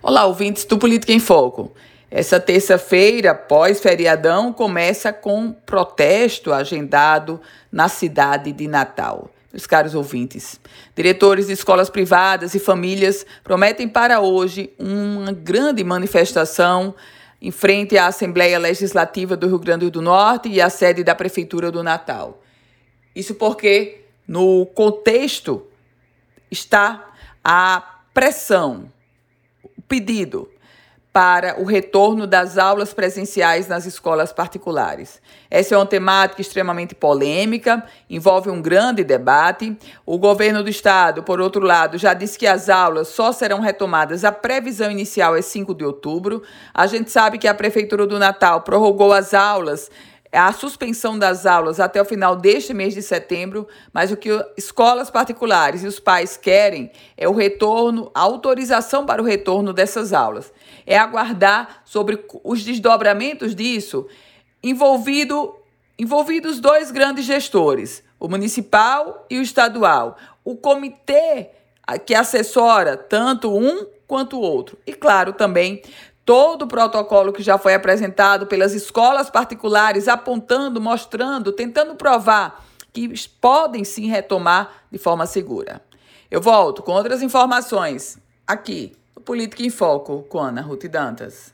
Olá, ouvintes do Política em Foco. Essa terça-feira, pós-feriadão, começa com protesto agendado na cidade de Natal. Meus caros ouvintes, diretores de escolas privadas e famílias prometem para hoje uma grande manifestação em frente à Assembleia Legislativa do Rio Grande do Norte e à sede da Prefeitura do Natal. Isso porque, no contexto, está a pressão pedido para o retorno das aulas presenciais nas escolas particulares. Essa é uma temática extremamente polêmica, envolve um grande debate. O governo do estado, por outro lado, já disse que as aulas só serão retomadas, a previsão inicial é 5 de outubro. A gente sabe que a prefeitura do Natal prorrogou as aulas a suspensão das aulas até o final deste mês de setembro, mas o que escolas particulares e os pais querem é o retorno, a autorização para o retorno dessas aulas. É aguardar sobre os desdobramentos disso, envolvido, envolvidos dois grandes gestores, o municipal e o estadual. O comitê que assessora tanto um quanto o outro. E, claro, também todo o protocolo que já foi apresentado pelas escolas particulares, apontando, mostrando, tentando provar que podem sim retomar de forma segura. Eu volto com outras informações aqui no Política em Foco com Ana Ruth Dantas.